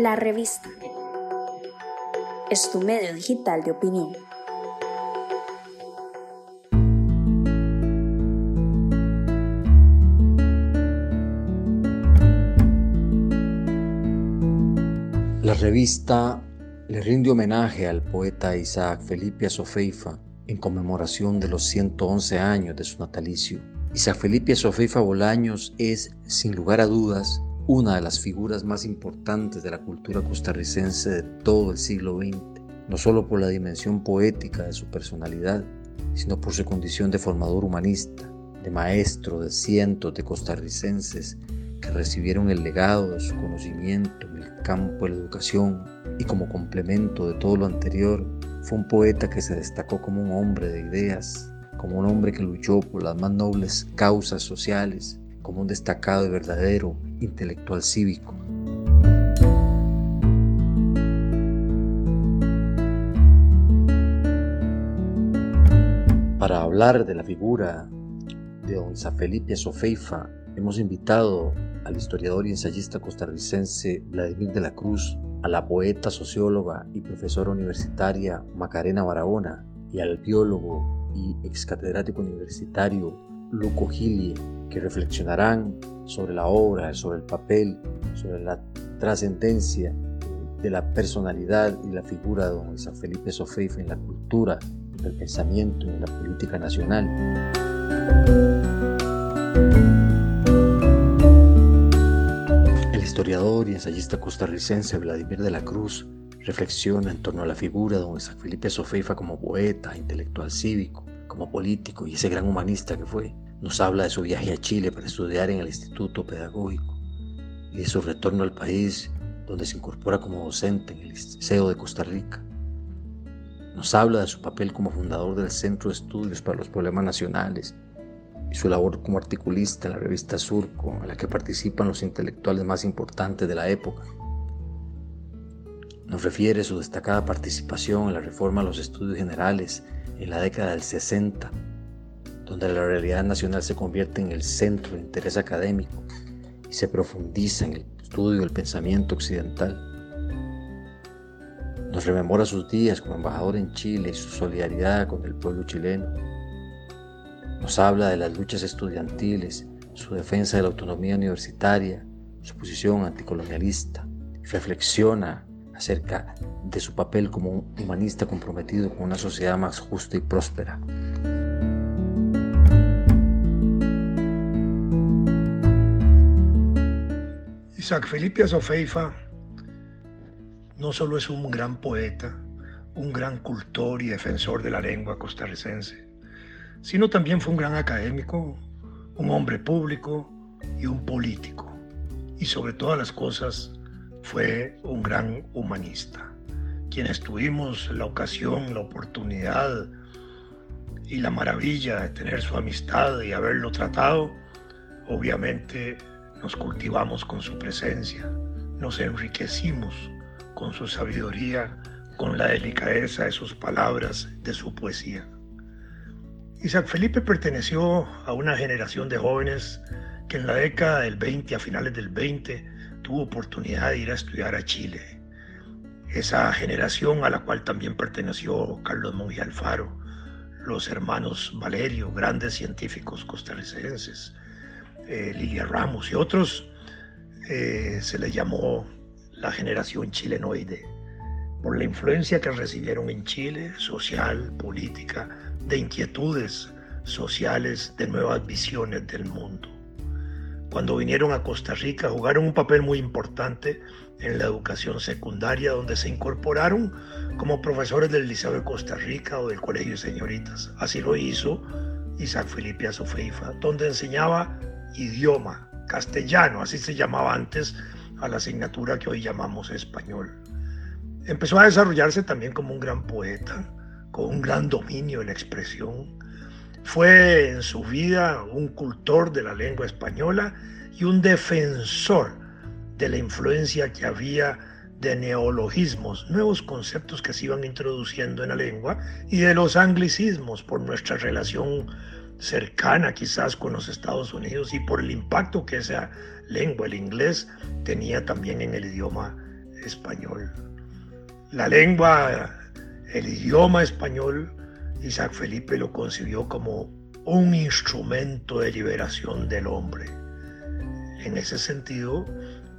La revista es tu medio digital de opinión. La revista le rinde homenaje al poeta Isaac Felipe Azofeifa en conmemoración de los 111 años de su natalicio. Isaac Felipe Azofeifa Bolaños es, sin lugar a dudas, una de las figuras más importantes de la cultura costarricense de todo el siglo XX, no solo por la dimensión poética de su personalidad, sino por su condición de formador humanista, de maestro de cientos de costarricenses que recibieron el legado de su conocimiento en el campo de la educación y como complemento de todo lo anterior, fue un poeta que se destacó como un hombre de ideas, como un hombre que luchó por las más nobles causas sociales, como un destacado y verdadero intelectual cívico. Para hablar de la figura de don Felipe Sofeifa, hemos invitado al historiador y ensayista costarricense Vladimir de la Cruz, a la poeta, socióloga y profesora universitaria Macarena Barahona y al biólogo y ex catedrático universitario Luco Gilie, que reflexionarán sobre la obra, sobre el papel, sobre la trascendencia de la personalidad y la figura de don San Felipe Sofeifa en la cultura, en el pensamiento y en la política nacional. El historiador y ensayista costarricense Vladimir de la Cruz reflexiona en torno a la figura de don San Felipe Sofeifa como poeta, intelectual cívico, como político y ese gran humanista que fue. Nos habla de su viaje a Chile para estudiar en el Instituto Pedagógico y de su retorno al país donde se incorpora como docente en el Liceo de Costa Rica. Nos habla de su papel como fundador del Centro de Estudios para los Problemas Nacionales y su labor como articulista en la revista Surco, en la que participan los intelectuales más importantes de la época. Nos refiere su destacada participación en la reforma a los estudios generales en la década del 60 donde la realidad nacional se convierte en el centro de interés académico y se profundiza en el estudio del pensamiento occidental. Nos rememora sus días como embajador en Chile y su solidaridad con el pueblo chileno. Nos habla de las luchas estudiantiles, su defensa de la autonomía universitaria, su posición anticolonialista. Reflexiona acerca de su papel como un humanista comprometido con una sociedad más justa y próspera. Isaac Felipe Azofeifa no solo es un gran poeta, un gran cultor y defensor de la lengua costarricense, sino también fue un gran académico, un hombre público y un político. Y sobre todas las cosas fue un gran humanista. Quienes tuvimos la ocasión, la oportunidad y la maravilla de tener su amistad y haberlo tratado, obviamente nos cultivamos con su presencia, nos enriquecimos con su sabiduría, con la delicadeza de sus palabras, de su poesía. Isaac Felipe perteneció a una generación de jóvenes que en la década del 20, a finales del 20, tuvo oportunidad de ir a estudiar a Chile. Esa generación a la cual también perteneció Carlos Monge Alfaro, los hermanos Valerio, grandes científicos costarricenses, eh, Lilia Ramos y otros, eh, se les llamó la generación chilenoide, por la influencia que recibieron en Chile, social, política, de inquietudes sociales, de nuevas visiones del mundo. Cuando vinieron a Costa Rica jugaron un papel muy importante en la educación secundaria, donde se incorporaron como profesores del Liceo de Costa Rica o del Colegio de Señoritas. Así lo hizo Isaac Felipe Azofeifa, donde enseñaba idioma, castellano, así se llamaba antes a la asignatura que hoy llamamos español. Empezó a desarrollarse también como un gran poeta, con un gran dominio de la expresión. Fue en su vida un cultor de la lengua española y un defensor de la influencia que había de neologismos, nuevos conceptos que se iban introduciendo en la lengua, y de los anglicismos por nuestra relación cercana quizás con los Estados Unidos y por el impacto que esa lengua, el inglés, tenía también en el idioma español. La lengua, el idioma español, Isaac Felipe lo concibió como un instrumento de liberación del hombre. En ese sentido,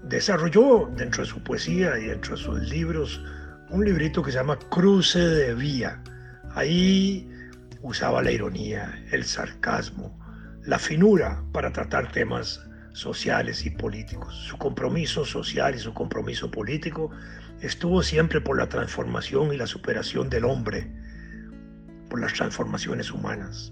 desarrolló dentro de su poesía y dentro de sus libros un librito que se llama Cruce de Vía. Ahí usaba la ironía, el sarcasmo, la finura para tratar temas sociales y políticos. Su compromiso social y su compromiso político estuvo siempre por la transformación y la superación del hombre, por las transformaciones humanas.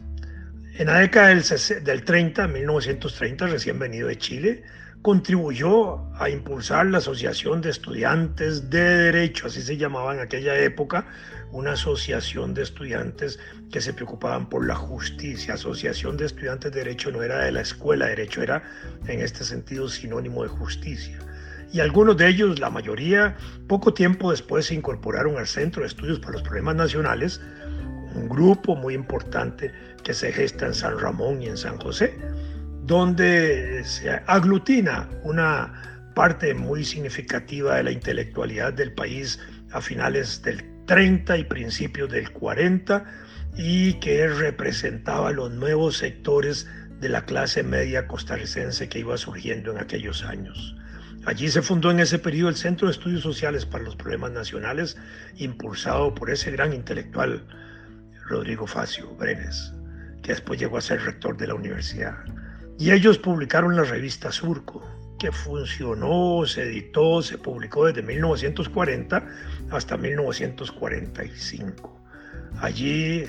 En la década del, del 30, 1930, recién venido de Chile, contribuyó a impulsar la Asociación de Estudiantes de Derecho, así se llamaba en aquella época, una asociación de estudiantes que se preocupaban por la justicia. Asociación de Estudiantes de Derecho no era de la escuela de Derecho, era en este sentido sinónimo de justicia. Y algunos de ellos, la mayoría, poco tiempo después se incorporaron al Centro de Estudios para los Problemas Nacionales, un grupo muy importante que se gesta en San Ramón y en San José donde se aglutina una parte muy significativa de la intelectualidad del país a finales del 30 y principios del 40 y que representaba los nuevos sectores de la clase media costarricense que iba surgiendo en aquellos años. Allí se fundó en ese periodo el Centro de Estudios Sociales para los Problemas Nacionales, impulsado por ese gran intelectual Rodrigo Facio Brenes, que después llegó a ser rector de la universidad. Y ellos publicaron la revista Surco, que funcionó, se editó, se publicó desde 1940 hasta 1945. Allí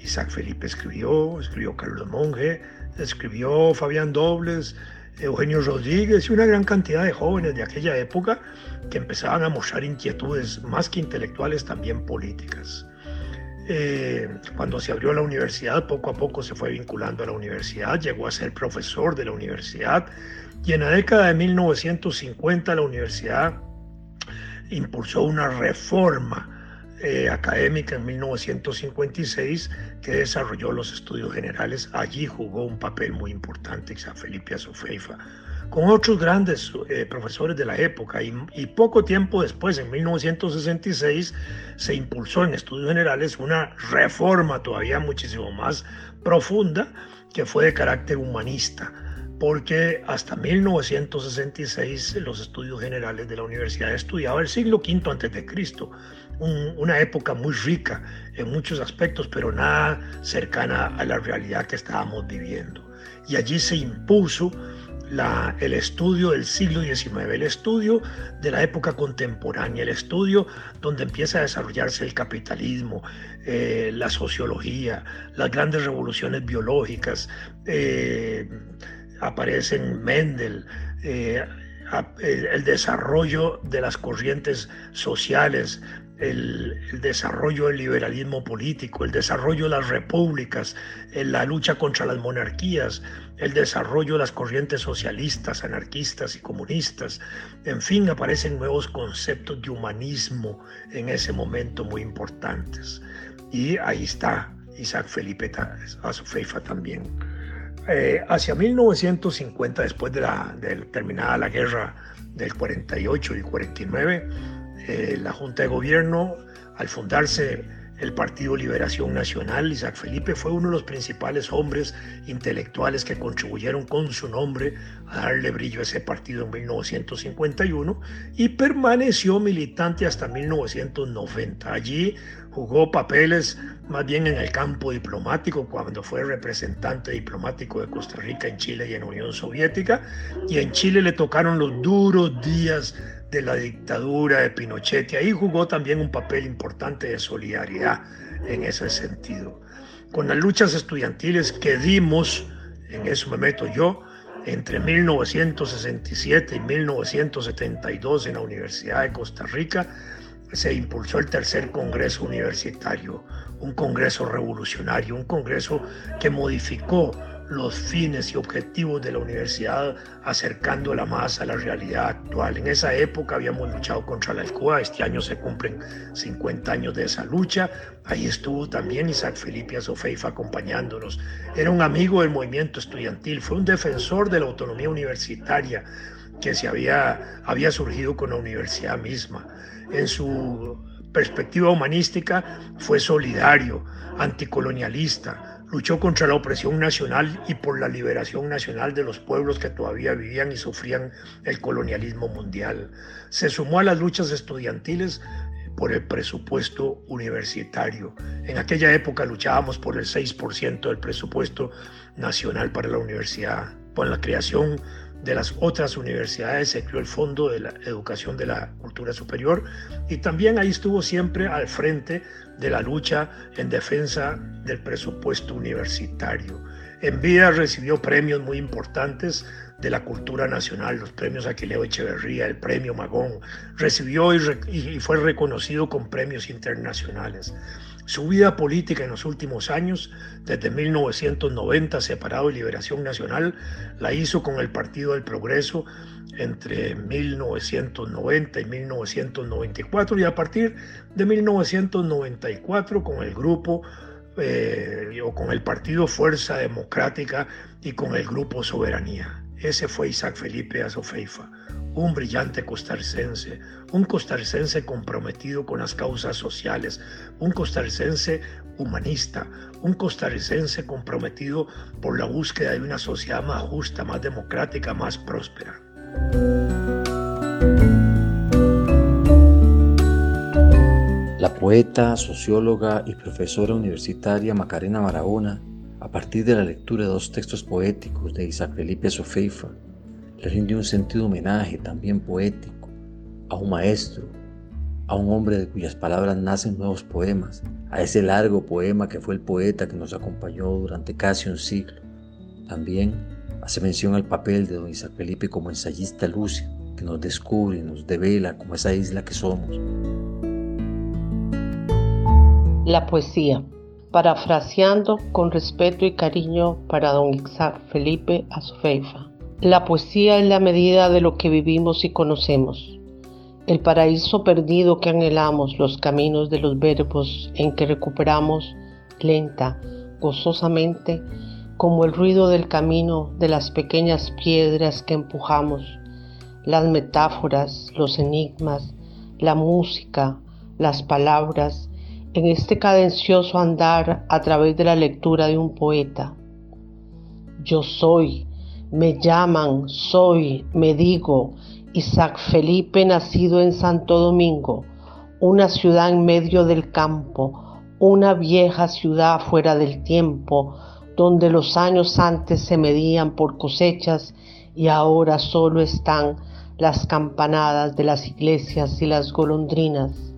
Isaac Felipe escribió, escribió Carlos Monge, escribió Fabián Dobles, Eugenio Rodríguez y una gran cantidad de jóvenes de aquella época que empezaban a mostrar inquietudes más que intelectuales, también políticas. Eh, cuando se abrió la universidad, poco a poco se fue vinculando a la universidad, llegó a ser profesor de la universidad y en la década de 1950 la universidad impulsó una reforma eh, académica en 1956 que desarrolló los estudios generales. Allí jugó un papel muy importante San Felipe Azufeifa con otros grandes eh, profesores de la época y, poco tiempo después, en 1966, se impulsó en estudios generales una reforma todavía muchísimo más profunda que fue de carácter humanista, porque hasta 1966 los estudios generales de la universidad estudiaba el siglo V antes de Cristo, una época muy rica en muchos aspectos, pero nada cercana a la realidad que estábamos viviendo. Y allí se impuso el estudio del siglo XIX, el estudio de la época contemporánea, el estudio donde empieza a desarrollarse el capitalismo, eh, la sociología, las grandes revoluciones biológicas, eh, aparecen Mendel, eh, el desarrollo de las corrientes sociales, el, desarrollo del liberalismo político, el desarrollo de las repúblicas, la lucha contra las monarquías, el desarrollo de las corrientes socialistas, anarquistas y comunistas. En fin, aparecen nuevos conceptos de humanismo en ese momento muy importantes. Y ahí está Isaac Felipe Azufeifa también. Eh, hacia 1950, después de, la, de terminada la guerra del 48 y 49, eh, la Junta de Gobierno, al fundarse el Partido Liberación Nacional, Isaac Felipe fue uno de los principales hombres intelectuales que contribuyeron con su nombre a darle brillo a ese partido en 1951 y permaneció militante hasta 1990. Allí jugó papeles más bien en el campo diplomático cuando fue representante diplomático de Costa Rica en Chile y en Unión Soviética y en Chile le tocaron los duros días de la dictadura de Pinochet y ahí jugó también un papel importante de solidaridad en ese sentido. Con las luchas estudiantiles que dimos, en eso me meto yo, entre 1967 y 1972 en la Universidad de Costa Rica, se impulsó el tercer Congreso Universitario, un Congreso revolucionario, un Congreso que modificó los fines y objetivos de la universidad acercándola más a la realidad actual. En esa época habíamos luchado contra la ELCOA, este año se cumplen 50 años de esa lucha, ahí estuvo también Isaac Felipe Azofeifa acompañándonos. Era un amigo del movimiento estudiantil, fue un defensor de la autonomía universitaria, que se había, había surgido con la universidad misma. En su perspectiva humanística fue solidario, anticolonialista, luchó contra la opresión nacional y por la liberación nacional de los pueblos que todavía vivían y sufrían el colonialismo mundial. Se sumó a las luchas estudiantiles por el presupuesto universitario. En aquella época luchábamos por el 6% del presupuesto nacional para la universidad, por la creación de las otras universidades se creó el Fondo de la Educación de la Cultura Superior y también ahí estuvo siempre al frente de la lucha en defensa del presupuesto universitario. En vida recibió premios muy importantes de la cultura nacional, los premios Aquileo Echeverría, el premio Magón, recibió y, fue reconocido con premios internacionales. Su vida política en los últimos años, desde 1990, separado de Liberación Nacional, la hizo con el Partido del Progreso entre 1990 y 1994 y a partir de 1994 con el grupo eh, o con el Partido Fuerza Democrática y con el Grupo Soberanía. Ese fue Isaac Felipe Azofeifa, un brillante costarricense, un costarricense comprometido con las causas sociales, un costarricense humanista, un costarricense comprometido por la búsqueda de una sociedad más justa, más democrática, más próspera. La poeta, socióloga y profesora universitaria Macarena Barahona a partir de la lectura de dos textos poéticos de Isaac Felipe Sofeifa, le rinde un sentido homenaje también poético a un maestro, a un hombre de cuyas palabras nacen nuevos poemas, a ese largo poema que fue el poeta que nos acompañó durante casi un siglo. También hace mención al papel de don Isaac Felipe como ensayista lúcido, que nos descubre y nos devela como esa isla que somos. La poesía parafraseando con respeto y cariño para don Isaac Felipe Azofeifa. La poesía es la medida de lo que vivimos y conocemos, el paraíso perdido que anhelamos, los caminos de los verbos en que recuperamos lenta, gozosamente, como el ruido del camino de las pequeñas piedras que empujamos, las metáforas, los enigmas, la música, las palabras, en este cadencioso andar a través de la lectura de un poeta. Yo soy, me llaman, soy, me digo, Isaac Felipe nacido en Santo Domingo, una ciudad en medio del campo, una vieja ciudad fuera del tiempo, donde los años antes se medían por cosechas y ahora solo están las campanadas de las iglesias y las golondrinas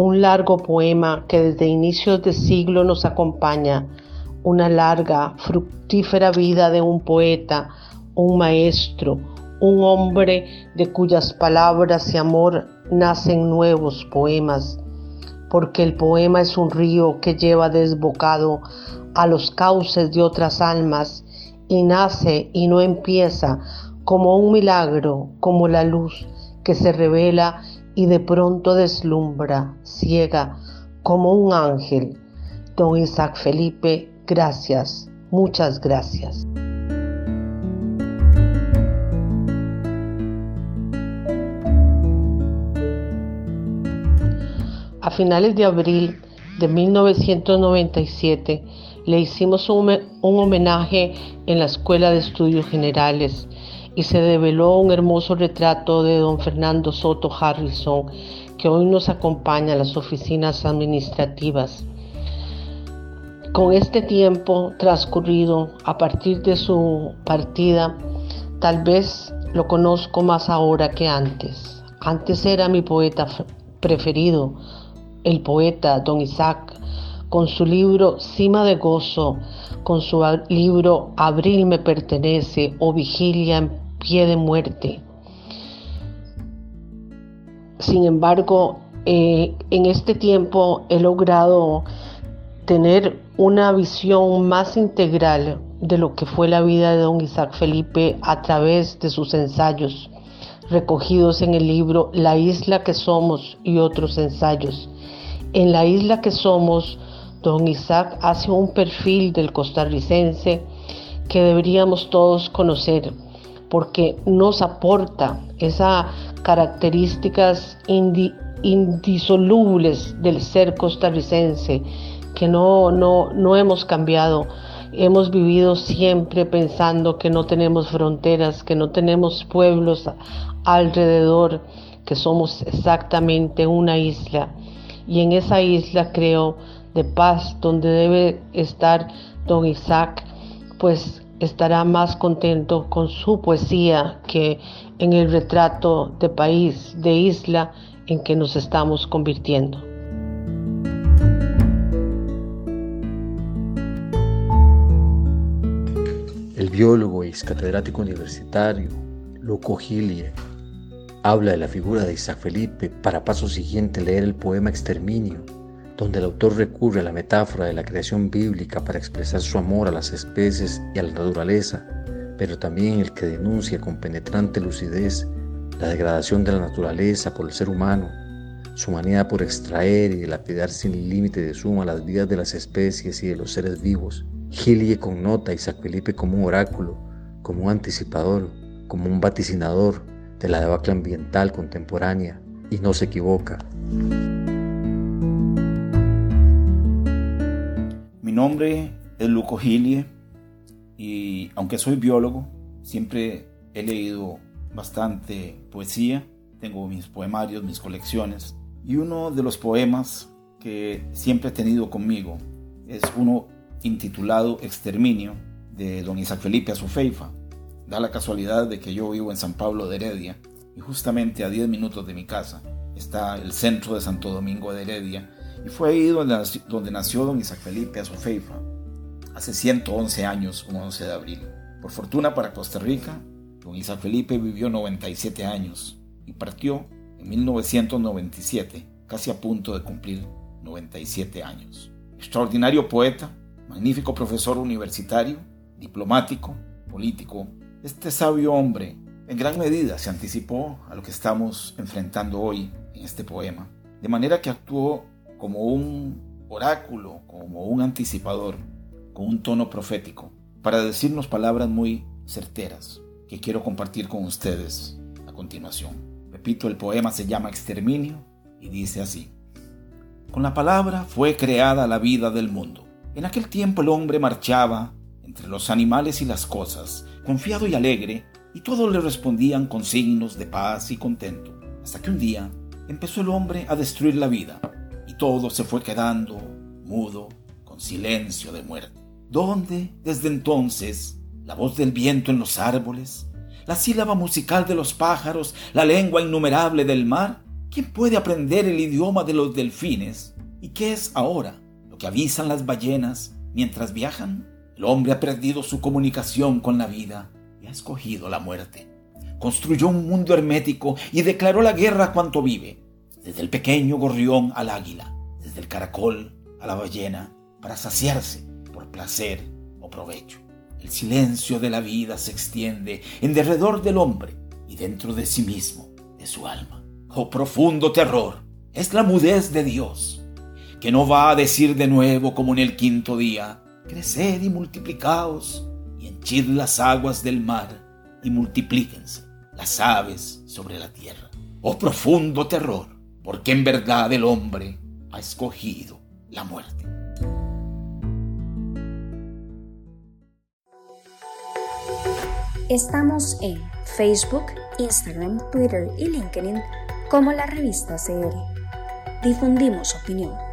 un largo poema que desde inicios de siglo nos acompaña, una larga, fructífera vida de un poeta, un maestro, un hombre de cuyas palabras y amor nacen nuevos poemas, porque el poema es un río que lleva desbocado a los cauces de otras almas y nace y no empieza como un milagro, como la luz que se revela y de pronto deslumbra, ciega, como un ángel. Don Isaac Felipe, gracias, muchas gracias. A finales de abril de 1997 le hicimos un, homenaje en la Escuela de Estudios Generales y se develó un hermoso retrato de don Fernando Soto Harrison, que hoy nos acompaña a las oficinas administrativas. Con este tiempo transcurrido a partir de su partida, tal vez lo conozco más ahora que antes. Antes era mi poeta preferido, el poeta don Isaac, con su libro Cima de Gozo, con su libro Abril me pertenece o Vigilia en pie de muerte. Sin embargo, eh, en este tiempo he logrado tener una visión más integral de lo que fue la vida de don Isaac Felipe a través de sus ensayos recogidos en el libro La isla que somos y otros ensayos. En la isla que somos, don Isaac hace un perfil del costarricense que deberíamos todos conocer porque nos aporta esas características indisolubles del ser costarricense que no, no, no hemos cambiado. Hemos vivido siempre pensando que no tenemos fronteras, que no tenemos pueblos alrededor, que somos exactamente una isla. Y en esa isla creo de paz, donde debe estar don Isaac, pues estará más contento con su poesía que en el retrato de país, de isla en que nos estamos convirtiendo. El biólogo y catedrático universitario Luco Gilie habla de la figura de Isaac Felipe para paso siguiente leer el poema Exterminio donde el autor recurre a la metáfora de la creación bíblica para expresar su amor a las especies y a la naturaleza, pero también el que denuncia con penetrante lucidez la degradación de la naturaleza por el ser humano, su manía por extraer y dilapidar sin límite de suma las vidas de las especies y de los seres vivos. Gilie connota a Isaac Felipe como un oráculo, como un anticipador, como un vaticinador de la debacle ambiental contemporánea, y no se equivoca. Nombre es Luco Gilie y aunque soy biólogo, siempre he leído bastante poesía, tengo mis poemarios, mis colecciones y uno de los poemas que siempre he tenido conmigo es uno intitulado Exterminio de don Isaac Felipe Azufeifa. Da la casualidad de que yo vivo en San Pablo de Heredia y justamente a 10 minutos de mi casa está el centro de Santo Domingo de Heredia y fue ahí donde, nació don Isaac Felipe Azofeifa, hace 111 años, un 11 de abril. Por fortuna para Costa Rica, don Isaac Felipe vivió 97 años y partió en 1997, casi a punto de cumplir 97 años. Extraordinario poeta, magnífico profesor universitario, diplomático, político, este sabio hombre en gran medida se anticipó a lo que estamos enfrentando hoy en este poema, de manera que actuó como un oráculo, como un anticipador, con un tono profético, para decirnos palabras muy certeras que quiero compartir con ustedes a continuación. Repito, el poema se llama Exterminio y dice así. Con la palabra fue creada la vida del mundo. En aquel tiempo el hombre marchaba entre los animales y las cosas, confiado y alegre, y todos le respondían con signos de paz y contento, hasta que un día empezó el hombre a destruir la vida todo se fue quedando mudo, con silencio de muerte. ¿Dónde, desde entonces, la voz del viento en los árboles, la sílaba musical de los pájaros, la lengua innumerable del mar? ¿Quién puede aprender el idioma de los delfines? ¿Y qué es ahora lo que avisan las ballenas mientras viajan? El hombre ha perdido su comunicación con la vida y ha escogido la muerte. Construyó un mundo hermético y declaró la guerra a cuanto vive desde el pequeño gorrión al águila, desde el caracol a la ballena, para saciarse por placer o provecho. El silencio de la vida se extiende en derredor del hombre y dentro de sí mismo, de su alma. Oh profundo terror, es la mudez de Dios, que no va a decir de nuevo como en el quinto día, creced y multiplicaos y henchid las aguas del mar y multiplíquense las aves sobre la tierra. Oh profundo terror, porque en verdad el hombre ha escogido la muerte. Estamos en Facebook, Instagram, Twitter y LinkedIn como la revista CR. Difundimos opinión.